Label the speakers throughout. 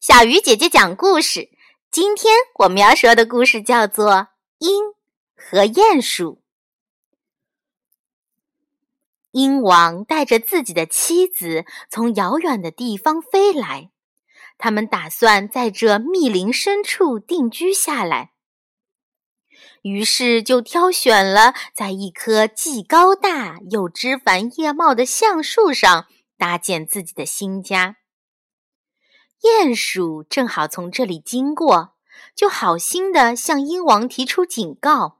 Speaker 1: 小鱼姐姐讲故事。今天我们要说的故事叫做《鹰和鼹鼠》。鹰王带着自己的妻子从遥远的地方飞来，他们打算在这密林深处定居下来。于是就挑选了在一棵既高大又枝繁叶茂的橡树上搭建自己的新家。鼹鼠正好从这里经过，就好心的向鹰王提出警告：“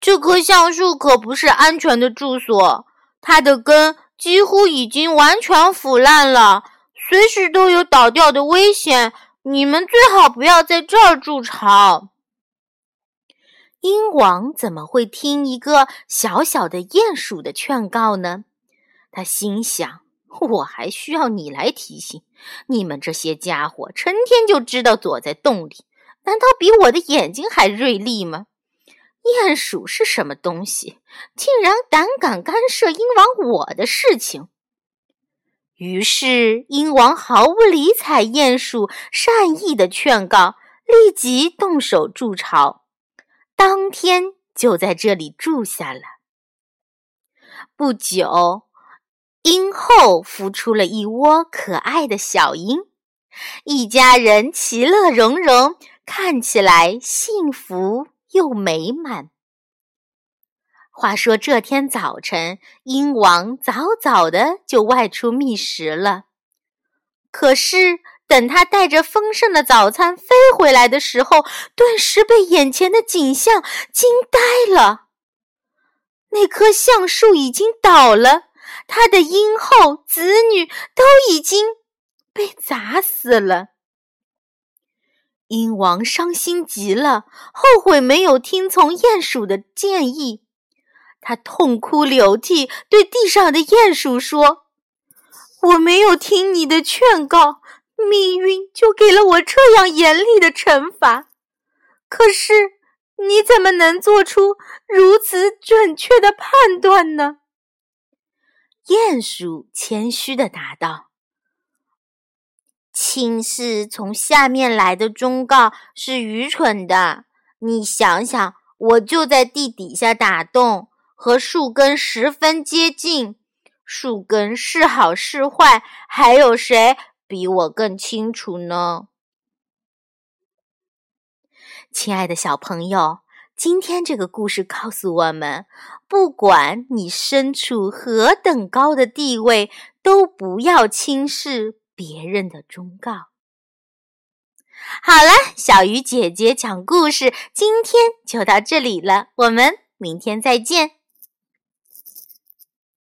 Speaker 2: 这棵橡树可不是安全的住所，它的根几乎已经完全腐烂了，随时都有倒掉的危险。你们最好不要在这儿筑巢。”
Speaker 1: 鹰王怎么会听一个小小的鼹鼠的劝告呢？他心想。我还需要你来提醒，你们这些家伙成天就知道躲在洞里，难道比我的眼睛还锐利吗？鼹鼠是什么东西，竟然胆敢干涉鹰王我的事情？于是鹰王毫不理睬鼹鼠善意的劝告，立即动手筑巢，当天就在这里住下了。不久。鹰后孵出了一窝可爱的小鹰，一家人其乐融融，看起来幸福又美满。话说这天早晨，鹰王早早的就外出觅食了。可是等他带着丰盛的早餐飞回来的时候，顿时被眼前的景象惊呆了。那棵橡树已经倒了。他的鹰后、子女都已经被砸死了。鹰王伤心极了，后悔没有听从鼹鼠的建议。他痛哭流涕，对地上的鼹鼠说：“我没有听你的劝告，命运就给了我这样严厉的惩罚。可是，你怎么能做出如此准确的判断呢？”鼹鼠谦虚的答道：“
Speaker 2: 轻视从下面来的忠告是愚蠢的。你想想，我就在地底下打洞，和树根十分接近。树根是好是坏，还有谁比我更清楚呢？”
Speaker 1: 亲爱的小朋友。今天这个故事告诉我们，不管你身处何等高的地位，都不要轻视别人的忠告。好了，小鱼姐姐讲故事，今天就到这里了，我们明天再见。